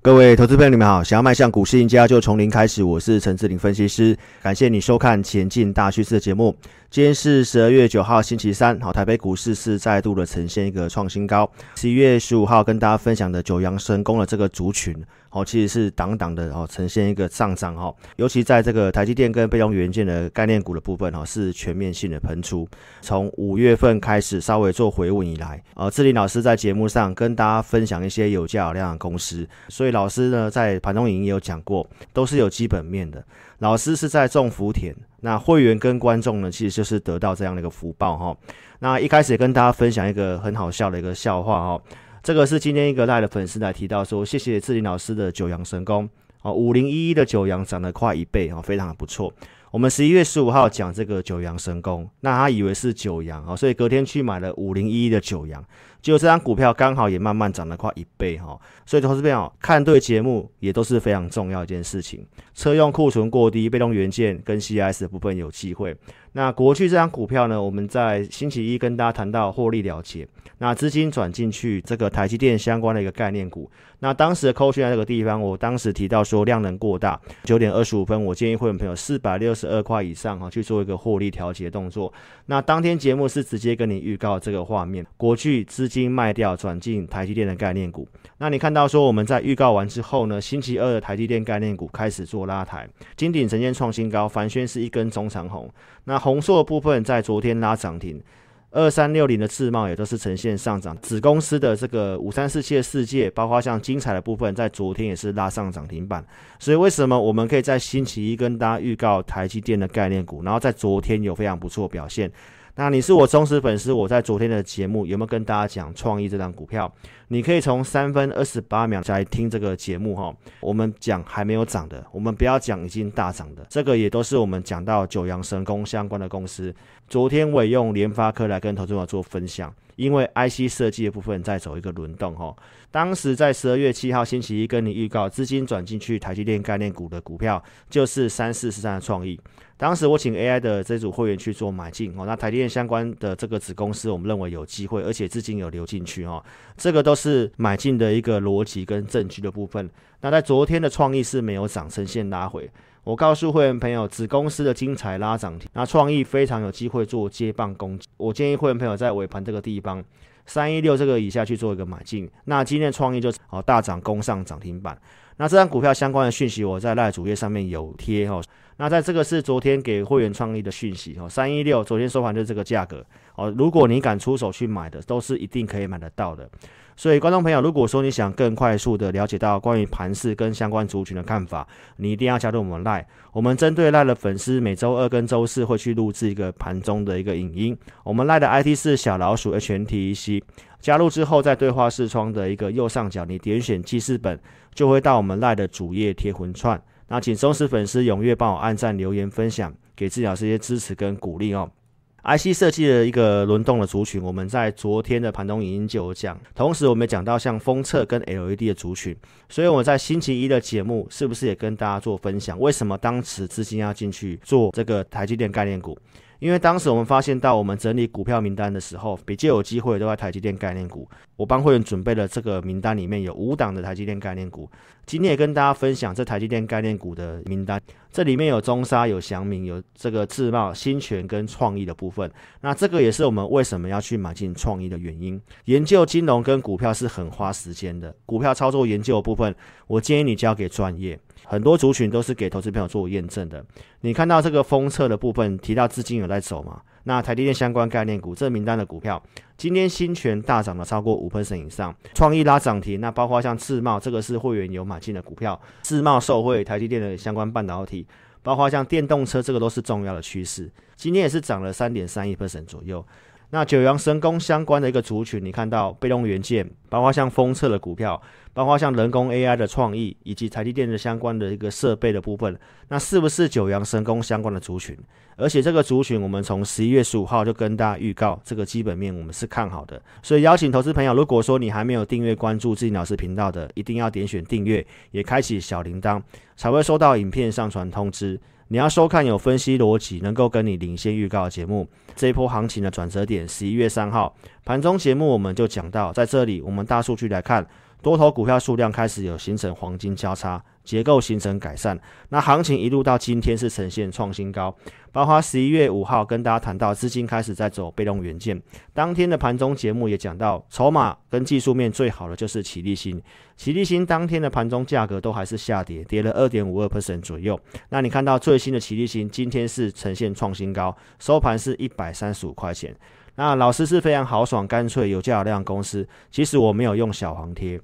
各位投资朋友，你们好！想要迈向股市赢家，就从零开始。我是陈志林分析师，感谢你收看《前进大趋势》的节目。今天是十二月九号，星期三。好，台北股市是再度的呈现一个创新高。十一月十五号跟大家分享的九阳神功的这个族群，好，其实是挡挡的哦，呈现一个上涨哈。尤其在这个台积电跟被动元件的概念股的部分哈，是全面性的喷出。从五月份开始稍微做回稳以来，呃，志林老师在节目上跟大家分享一些有价有量的公司，所以老师呢在盘中影音也有讲过，都是有基本面的。老师是在种福田，那会员跟观众呢，其实就是得到这样的一个福报哈。那一开始跟大家分享一个很好笑的一个笑话哈，这个是今天一个赖的粉丝来提到说，谢谢志林老师的九阳神功哦，五零一一的九阳涨了快一倍哦，非常的不错。我们十一月十五号讲这个九阳神功，那他以为是九阳哦，所以隔天去买了五零一一的九阳。结果这张股票刚好也慢慢涨了快一倍哈，所以投资朋友看对节目也都是非常重要一件事情。车用库存过低，被动元件跟 CIS 的部分有机会。那国巨这张股票呢，我们在星期一跟大家谈到获利了结，那资金转进去这个台积电相关的一个概念股。那当时的扣讯在这个地方，我当时提到说量能过大，九点二十五分，我建议会员朋友四百六十二块以上哈去做一个获利调节动作。那当天节目是直接跟你预告这个画面，国巨资金卖掉转进台积电的概念股。那你看到说我们在预告完之后呢，星期二的台积电概念股开始做拉抬，金鼎呈现创新高，凡轩是一根中长红。那红硕的部分在昨天拉涨停。二三六零的智茂也都是呈现上涨，子公司的这个五三四七的世界，包括像精彩的部分，在昨天也是拉上涨停板。所以为什么我们可以在星期一跟大家预告台积电的概念股，然后在昨天有非常不错表现？那你是我忠实粉丝，我在昨天的节目有没有跟大家讲创意这张股票？你可以从三分二十八秒来听这个节目哈。我们讲还没有涨的，我们不要讲已经大涨的，这个也都是我们讲到九阳神功相关的公司。昨天我也用联发科来跟投资者做分享，因为 IC 设计的部分在走一个轮动哈。当时在十二月七号星期一跟你预告资金转进去台积电概念股的股票，就是三四四三的创意。当时我请 AI 的这组会员去做买进哦，那台积电相关的这个子公司，我们认为有机会，而且资金有流进去哦，这个都是买进的一个逻辑跟证据的部分。那在昨天的创意是没有涨，呈现拉回。我告诉会员朋友，子公司的精彩拉涨停，那创意非常有机会做接棒攻击。我建议会员朋友在尾盘这个地方三一六这个以下去做一个买进。那今天创意就哦大涨攻上涨停板。那这张股票相关的讯息，我在赖主页上面有贴哦。那在这个是昨天给会员创意的讯息哦，三一六昨天收盘就是这个价格哦。如果你敢出手去买的，都是一定可以买得到的。所以观众朋友，如果说你想更快速的了解到关于盘市跟相关族群的看法，你一定要加入我们赖。我们针对赖的粉丝，每周二跟周四会去录制一个盘中的一个影音。我们赖的 ID 是小老鼠 HNTEC。加入之后，在对话视窗的一个右上角，你点选记事本，就会到我们赖的主页贴魂串。那请忠实粉丝踊跃帮我按赞、留言、分享，给志霖老师一些支持跟鼓励哦。IC 设计的一个轮动的族群，我们在昨天的盘中影音就有讲，同时我们也讲到像封测跟 LED 的族群，所以我们在星期一的节目是不是也跟大家做分享？为什么当时资金要进去做这个台积电概念股？因为当时我们发现到，我们整理股票名单的时候，比较有机会都在台积电概念股。我帮会员准备了这个名单，里面有五档的台积电概念股。今天也跟大家分享这台积电概念股的名单，这里面有中沙、有祥明、有这个智茂、新全跟创意的部分。那这个也是我们为什么要去买进创意的原因。研究金融跟股票是很花时间的，股票操作研究的部分，我建议你交给专业。很多族群都是给投资朋友做验证的。你看到这个封测的部分提到资金有在走吗？那台积电相关概念股这名单的股票，今天新权大涨了超过五 percent 以上，创意拉涨停。那包括像智茂，这个是会员有买进的股票，智茂受惠台积电的相关半导体，包括像电动车，这个都是重要的趋势。今天也是涨了三点三一 percent 左右。那九阳神功相关的一个族群，你看到被动元件，包括像封测的股票。包括像人工 AI 的创意，以及台积电的相关的一个设备的部分，那是不是九阳神功相关的族群？而且这个族群，我们从十一月十五号就跟大家预告，这个基本面我们是看好的。所以邀请投资朋友，如果说你还没有订阅关注志霖老师频道的，一定要点选订阅，也开启小铃铛，才会收到影片上传通知。你要收看有分析逻辑，能够跟你领先预告的节目。这一波行情的转折点，十一月三号盘中节目我们就讲到，在这里我们大数据来看。多头股票数量开始有形成黄金交叉，结构形成改善。那行情一路到今天是呈现创新高，包括十一月五号跟大家谈到资金开始在走被动元件，当天的盘中节目也讲到，筹码跟技术面最好的就是奇力新，奇力新当天的盘中价格都还是下跌，跌了二点五二 percent 左右。那你看到最新的奇力新今天是呈现创新高，收盘是一百三十五块钱。那老师是非常豪爽、干脆、有价有量公司。其实我没有用小黄贴。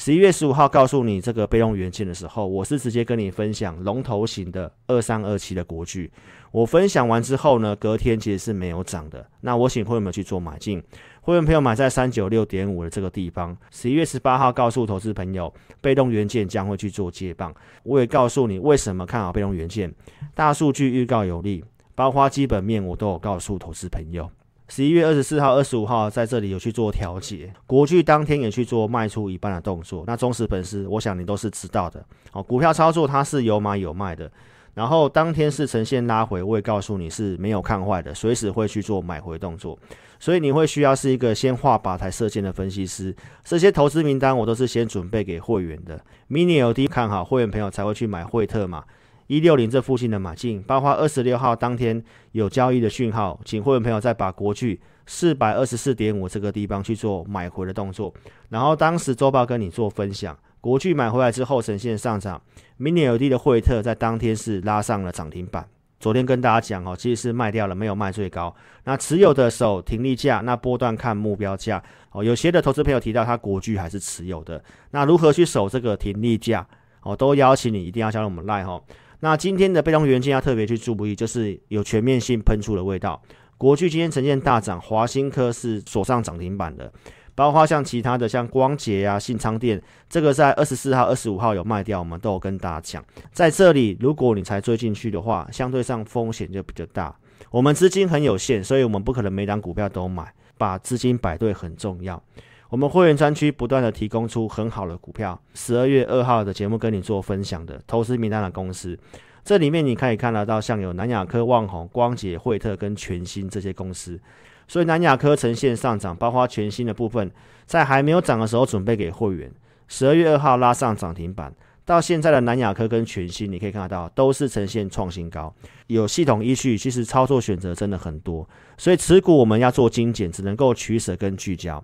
十一月十五号告诉你这个被动元件的时候，我是直接跟你分享龙头型的二三二七的国巨。我分享完之后呢，隔天其实是没有涨的。那我请会员们去做买进，会员朋友买在三九六点五的这个地方。十一月十八号告诉投资朋友，被动元件将会去做接棒。我也告诉你为什么看好被动元件，大数据预告有利，包括基本面我都有告诉投资朋友。十一月二十四号、二十五号在这里有去做调节，国巨当天也去做卖出一半的动作。那忠实粉丝，我想你都是知道的。哦，股票操作它是有买有卖的，然后当天是呈现拉回，我也告诉你是没有看坏的，随时会去做买回动作。所以你会需要是一个先画靶台射箭的分析师。这些投资名单我都是先准备给会员的。Mini LD 看好，会员朋友才会去买惠特嘛。一六零这附近的买进，包括二十六号当天有交易的讯号，请会员朋友再把国巨四百二十四点五这个地方去做买回的动作。然后当时周报跟你做分享，国巨买回来之后呈现上涨，Mini ld 的惠特在当天是拉上了涨停板。昨天跟大家讲哦，其实是卖掉了，没有卖最高。那持有的守停利价，那波段看目标价哦。有些的投资朋友提到他国巨还是持有的，那如何去守这个停利价哦？都邀请你一定要加入我们 Line 哈。那今天的被动元件要特别去注意，就是有全面性喷出的味道。国巨今天呈现大涨，华新科是锁上涨停板的，包括像其他的像光頡啊、信昌电，这个在二十四号、二十五号有卖掉，我们都有跟大家讲。在这里，如果你才追进去的话，相对上风险就比较大。我们资金很有限，所以我们不可能每档股票都买，把资金摆对很重要。我们会员专区不断的提供出很好的股票，十二月二号的节目跟你做分享的投资名单的公司，这里面你可以看得到像有南亚科、旺宏、光捷、惠特跟全新这些公司，所以南亚科呈现上涨，包括全新的部分，在还没有涨的时候准备给会员，十二月二号拉上涨停板，到现在的南亚科跟全新，你可以看得到都是呈现创新高，有系统依据，其实操作选择真的很多，所以持股我们要做精简，只能够取舍跟聚焦。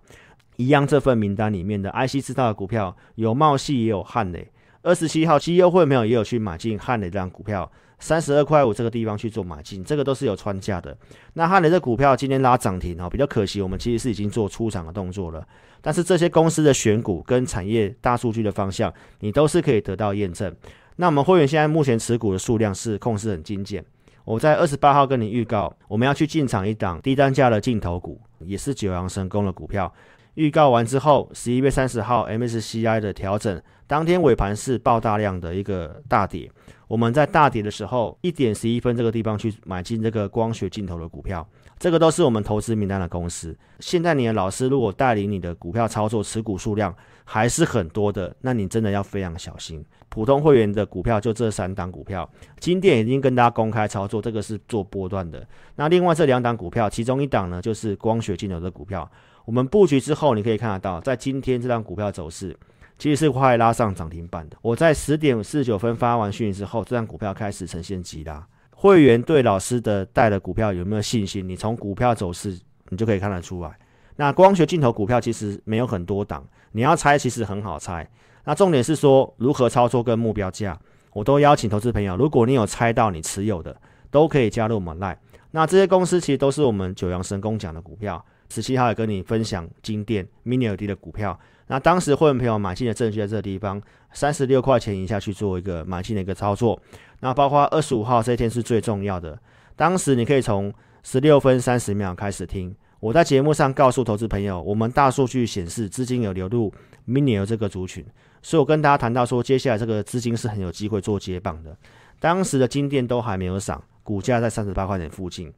一样，这份名单里面的 IC 制造的股票有茂矽，也有汉磊。二十七号绩优惠没有也有去买进汉磊这张股票，三十二块五这个地方去做买进，这个都是有穿价的。那汉磊这股票今天拉涨停哦，比较可惜，我们其实是已经做出场的动作了。但是这些公司的选股跟产业大数据的方向，你都是可以得到验证。那我们会员现在目前持股的数量是控制很精简。我在二十八号跟你预告，我们要去进场一档低单价的镜头股，也是九阳神功的股票。预告完之后，十一月三十号 MSCI 的调整，当天尾盘是爆大量的一个大跌。我们在大跌的时候，一点十一分这个地方去买进这个光学镜头的股票，这个都是我们投资名单的公司。现在你的老师如果带领你的股票操作持股数量还是很多的，那你真的要非常小心。普通会员的股票就这三档股票，今天已经跟大家公开操作，这个是做波段的。那另外这两档股票，其中一档呢就是光学镜头的股票。我们布局之后，你可以看得到，在今天这张股票走势其实是快拉上涨停板的。我在十点四十九分发完讯息之后，这张股票开始呈现急拉。会员对老师的带的股票有没有信心？你从股票走势你就可以看得出来。那光学镜头股票其实没有很多档，你要猜其实很好猜。那重点是说如何操作跟目标价，我都邀请投资朋友，如果你有猜到你持有的，都可以加入我们 Line。那这些公司其实都是我们九阳神功讲的股票。十七号也跟你分享金电 Mini LED 的股票，那当时会员朋友买进的证据在这个地方，三十六块钱以下去做一个买进的一个操作。那包括二十五号这一天是最重要的，当时你可以从十六分三十秒开始听，我在节目上告诉投资朋友，我们大数据显示资金有流入 mini 这个族群，所以我跟大家谈到说，接下来这个资金是很有机会做接棒的。当时的金电都还没有涨，股价在三十八块钱附近。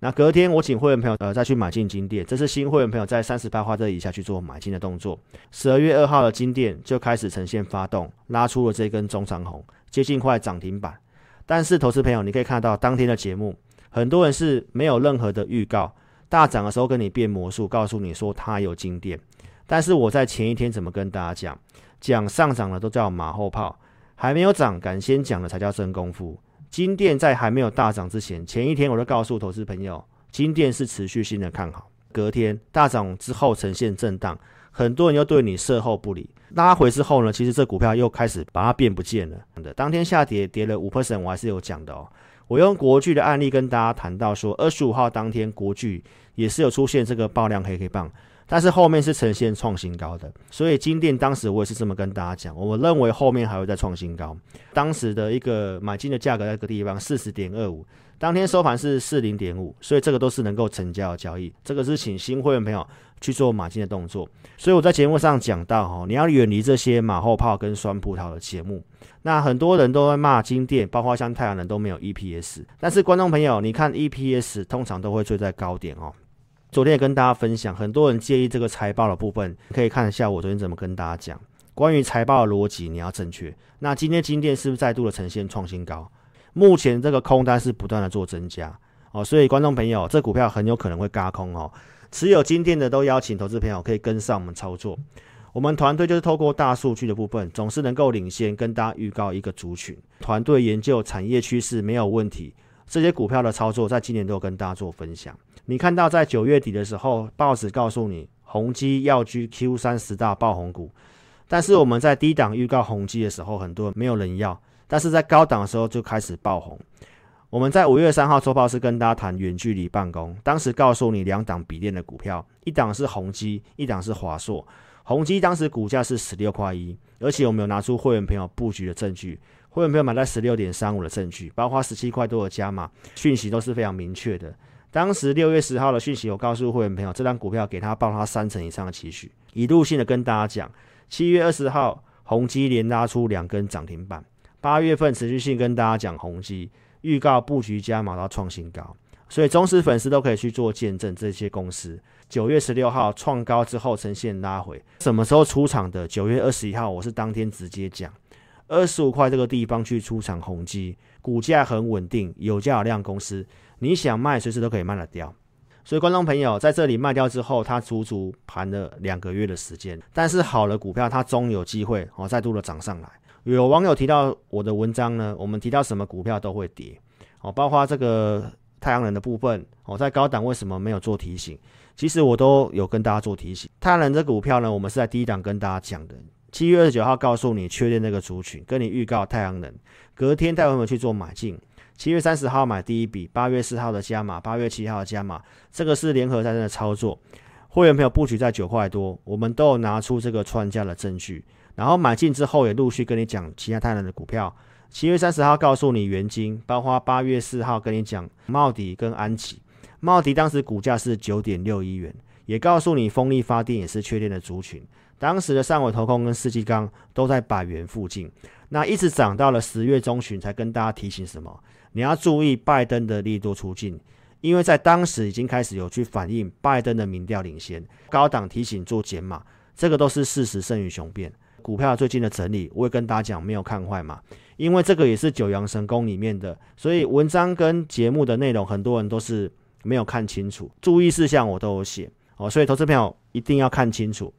那隔天我请会员朋友呃再去买进金电，这是新会员朋友在三十八块这以下去做买进的动作。十二月二号的金电就开始呈现发动，拉出了这根中长红，接近快涨停板。但是投资朋友，你可以看到当天的节目，很多人是没有任何的预告，大涨的时候跟你变魔术，告诉你说它有金电。但是我在前一天怎么跟大家讲？讲上涨的都叫马后炮，还没有涨敢先讲的才叫真功夫。金电在还没有大涨之前，前一天我就告诉投资朋友，金电是持续性的看好。隔天大涨之后呈现震荡，很多人又对你售后不理。拉回之后呢，其实这股票又开始把它变不见了。的当天下跌跌了五 percent，我还是有讲的哦。我用国巨的案例跟大家谈到说，二十五号当天国巨也是有出现这个爆量黑黑棒。但是后面是呈现创新高的，所以金店当时我也是这么跟大家讲，我认为后面还会再创新高。当时的一个买进的价格在这个地方四十点二五，当天收盘是四零点五，所以这个都是能够成交的交易。这个是请新会员朋友去做买进的动作。所以我在节目上讲到哈，你要远离这些马后炮跟酸葡萄的节目。那很多人都会骂金店，包括像太阳能都没有 EPS，但是观众朋友，你看 EPS 通常都会追在高点哦。昨天也跟大家分享，很多人介意这个财报的部分，可以看一下我昨天怎么跟大家讲。关于财报的逻辑，你要正确。那今天金电是不是再度的呈现创新高？目前这个空单是不断的做增加哦，所以观众朋友，这股票很有可能会轧空哦。持有金电的都邀请投资朋友可以跟上我们操作。我们团队就是透过大数据的部分，总是能够领先跟大家预告一个族群。团队研究产业趋势没有问题，这些股票的操作在今年都有跟大家做分享。你看到在九月底的时候，报纸告诉你宏基要居 Q 三十大爆红股，但是我们在低档预告宏基的时候，很多人没有人要，但是在高档的时候就开始爆红。我们在五月三号周报是跟大家谈远距离办公，当时告诉你两档笔电的股票，一档是宏基，一档是华硕。宏基当时股价是十六块一，而且我们有拿出会员朋友布局的证据，会员朋友买在十六点三五的证据，包括十七块多的加码讯息都是非常明确的。当时六月十号的讯息，我告诉会员朋友，这张股票给他报他三成以上的期许，一路性的跟大家讲。七月二十号，宏基连拉出两根涨停板。八月份持续性跟大家讲宏基，预告布局加码到创新高，所以忠实粉丝都可以去做见证。这些公司九月十六号创高之后呈现拉回，什么时候出场的？九月二十一号，我是当天直接讲，二十五块这个地方去出场宏基，股价很稳定，有价有量公司。你想卖，随时都可以卖得掉。所以，观众朋友在这里卖掉之后，它足足盘了两个月的时间。但是，好的股票它终有机会哦，再度的涨上来。有网友提到我的文章呢，我们提到什么股票都会跌哦，包括这个太阳能的部分哦，在高档为什么没有做提醒？其实我都有跟大家做提醒。太阳能这股票呢，我们是在低档跟大家讲的。七月二十九号告诉你确认那个族群，跟你预告太阳能，隔天带我们去做买进。七月三十号买第一笔，八月四号的加码，八月七号的加码，这个是联合在的操作。会员朋友布局在九块多，我们都有拿出这个串价的证据。然后买进之后也陆续跟你讲其他太阳能的股票。七月三十号告诉你元晶，包括八月四号跟你讲茂迪跟安琪。茂迪当时股价是九点六一元，也告诉你风力发电也是确定的族群。当时的上尾投控跟四季钢都在百元附近，那一直涨到了十月中旬才跟大家提醒什么？你要注意拜登的利多出尽，因为在当时已经开始有去反映拜登的民调领先，高档提醒做减码，这个都是事实胜于雄辩。股票最近的整理，我也跟大家讲没有看坏嘛，因为这个也是九阳神功里面的，所以文章跟节目的内容很多人都是没有看清楚，注意事项我都有写哦，所以投资朋友一定要看清楚，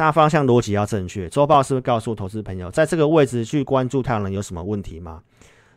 大方向逻辑要正确。周报是不是告诉投资朋友，在这个位置去关注太阳能有什么问题吗？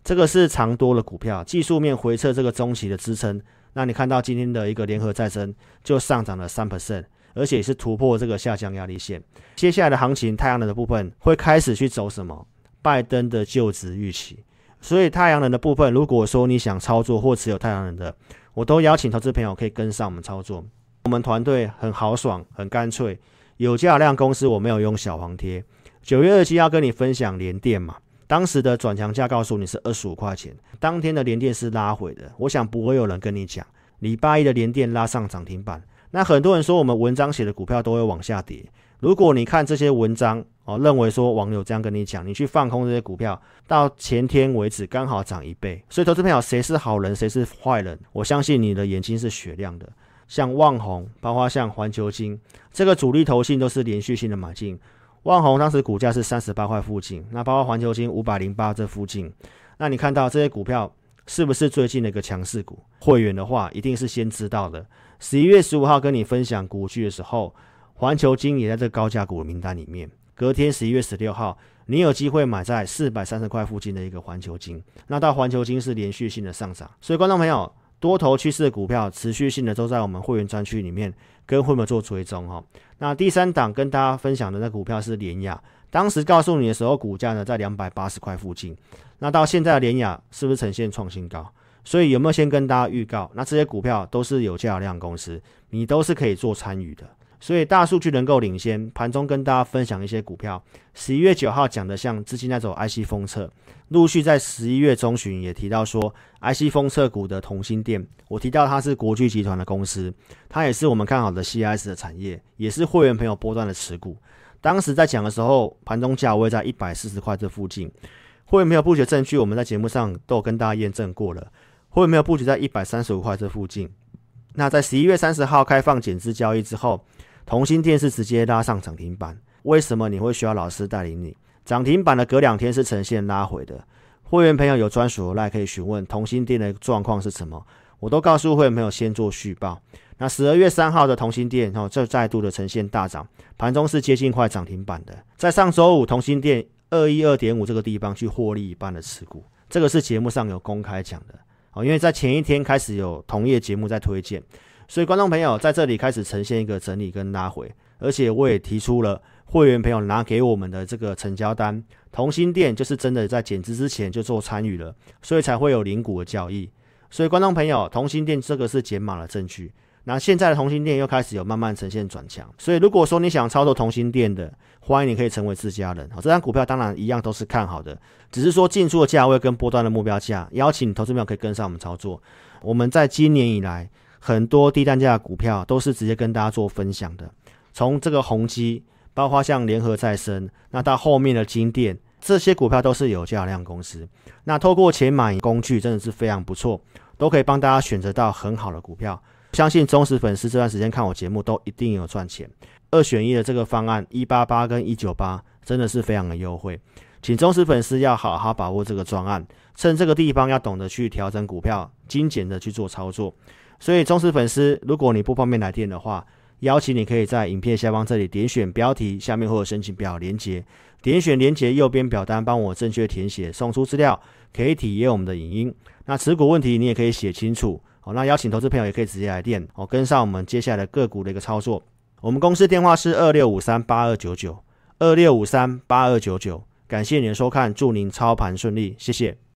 这个是长多的股票，技术面回测这个中期的支撑。那你看到今天的一个联合再生就上涨了三 percent，而且是突破这个下降压力线。接下来的行情，太阳能的部分会开始去走什么？拜登的就职预期。所以太阳能的部分，如果说你想操作或持有太阳能的，我都邀请投资朋友可以跟上我们操作。我们团队很豪爽，很干脆，有价量公司我没有用小黄贴。九月二七要跟你分享联电嘛。当时的转强价告诉你是二十五块钱，当天的联电是拉回的，我想不会有人跟你讲，礼拜一的联电拉上涨停板。那很多人说我们文章写的股票都会往下跌，如果你看这些文章哦，认为说网友这样跟你讲，你去放空这些股票，到前天为止刚好涨一倍。所以投资朋友，谁是好人，谁是坏人？我相信你的眼睛是雪亮的。像旺宏，包括像环球晶，这个主力投信都是连续性的买进。旺宏当时股价是三十八块附近，那包括环球晶五百零八这附近，那你看到这些股票是不是最近的一个强势股？会员的话一定是先知道的。十一月十五号跟你分享国巨的时候，环球晶也在这高价股的名单里面。隔天十一月十六号，你有机会买在四百三十块附近的一个环球晶，那到环球晶是连续性的上涨，所以观众朋友，多头趋势的股票持续性的都在我们会员专区里面跟会员做追踪哈。那第三档跟大家分享的那股票是联亚，当时告诉你的时候，股价呢在两百八十块附近，那到现在的联亚是不是呈现创新高？所以有没有先跟大家预告？那这些股票都是有价量公司，你都是可以做参与的。所以大数据能够领先，盘中跟大家分享一些股票。十一月九号讲的像资金那种 IC 封测，陆续在十一月中旬也提到说 IC 封测股的同心店，我提到它是国巨集团的公司，它也是我们看好的 CIS 的产业，也是会员朋友波段的持股。当时在讲的时候，盘中价位在一百四十块这附近，会员朋友布局证据，我们在节目上都有跟大家验证过了。会员朋友布局在一百三十五块这附近，那在十一月三十号开放减资交易之后。同心电是直接拉上涨停板，为什么你会需要老师带领你？涨停板的隔两天是呈现拉回的。会员朋友有专属的可以询问同心电的状况是什么，我都告诉会员朋友先做续报。那十二月三号的同欣电哦，这再度的呈现大涨，盘中是接近快涨停板的。在上周五同心电二一二点五这个地方去获利一半的持股，这个是节目上有公开讲的哦，因为在前一天开始有同业节目在推荐。所以，观众朋友在这里开始呈现一个整理跟拉回，而且我也提出了会员朋友拿给我们的这个成交单，同心店就是真的在减资之前就做参与了，所以才会有零股的交易。所以，观众朋友，同心店这个是减码的证据。那现在的同心店又开始有慢慢呈现转强，所以如果说你想操作同心店的，欢迎你可以成为自家人。好，这张股票当然一样都是看好的，只是说进出的价位跟波段的目标价，邀请投资朋友可以跟上我们操作。我们在今年以来。很多低单价的股票都是直接跟大家做分享的，从这个宏基，包括像联合再生，那到后面的金电，这些股票都是有价量公司。那透过钱买工具真的是非常不错，都可以帮大家选择到很好的股票。相信忠实粉丝这段时间看我节目都一定有赚钱。二选一的这个方案一八八跟一九八真的是非常的优惠，请忠实粉丝要好好把握这个专案，趁这个地方要懂得去调整股票，精简的去做操作。所以，忠实粉丝，如果你不方便来电的话，邀请你可以在影片下方这里点选标题，下面会有申请表连接，点选连接右边表单，帮我正确填写，送出资料，可以体验我们的影音。那持股问题你也可以写清楚，好，那邀请投资朋友也可以直接来电，哦，跟上我们接下来个股的一个操作。我们公司电话是二六五三八二九九，二六五三八二九九。感谢您的收看，祝您操盘顺利，谢谢。